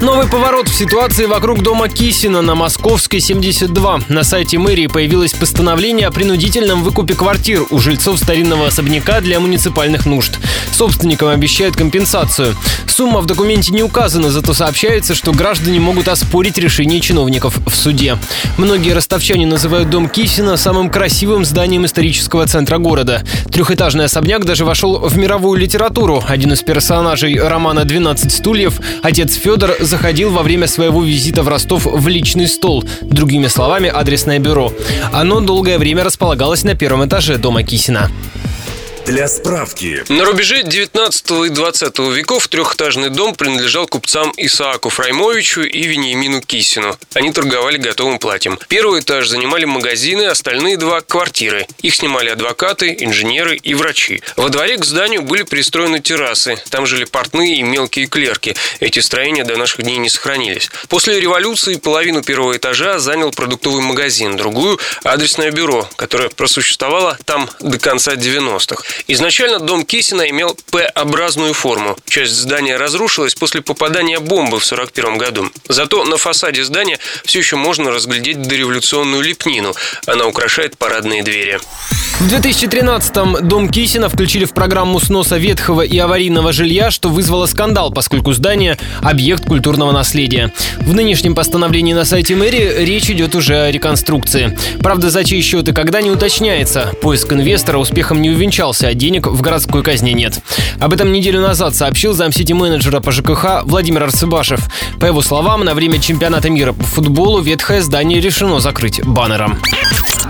Новый поворот в ситуации вокруг дома Кисина на Московской 72. На сайте мэрии появилось постановление о принудительном выкупе квартир у жильцов старинного особняка для муниципальных нужд. Собственникам обещают компенсацию. Сумма в документе не указана, зато сообщается, что граждане могут оспорить решение чиновников в суде. Многие ростовчане называют дом Кисина самым красивым зданием исторического центра города. Трехэтажный особняк даже вошел в мировую литературу. Один из персонажей романа «12 стульев», отец Федор, заходил во время своего визита в Ростов в личный стол, другими словами, адресное бюро. Оно долгое время располагалось на первом этаже дома Кисина. Для справки. На рубеже 19 и 20 веков трехэтажный дом принадлежал купцам Исааку Фраймовичу и Вениамину Кисину. Они торговали готовым платьем. Первый этаж занимали магазины, остальные два – квартиры. Их снимали адвокаты, инженеры и врачи. Во дворе к зданию были пристроены террасы. Там жили портные и мелкие клерки. Эти строения до наших дней не сохранились. После революции половину первого этажа занял продуктовый магазин, другую – адресное бюро, которое просуществовало там до конца 90-х. Изначально дом Кисина имел П-образную форму. Часть здания разрушилась после попадания бомбы в 1941 году. Зато на фасаде здания все еще можно разглядеть дореволюционную лепнину. Она украшает парадные двери. В 2013-м дом Кисина включили в программу сноса ветхого и аварийного жилья, что вызвало скандал, поскольку здание – объект культурного наследия. В нынешнем постановлении на сайте мэрии речь идет уже о реконструкции. Правда, за чей счет и когда не уточняется. Поиск инвестора успехом не увенчался, а денег в городской казне нет. Об этом неделю назад сообщил замсити-менеджера по ЖКХ Владимир Арцебашев. По его словам, на время чемпионата мира по футболу ветхое здание решено закрыть баннером.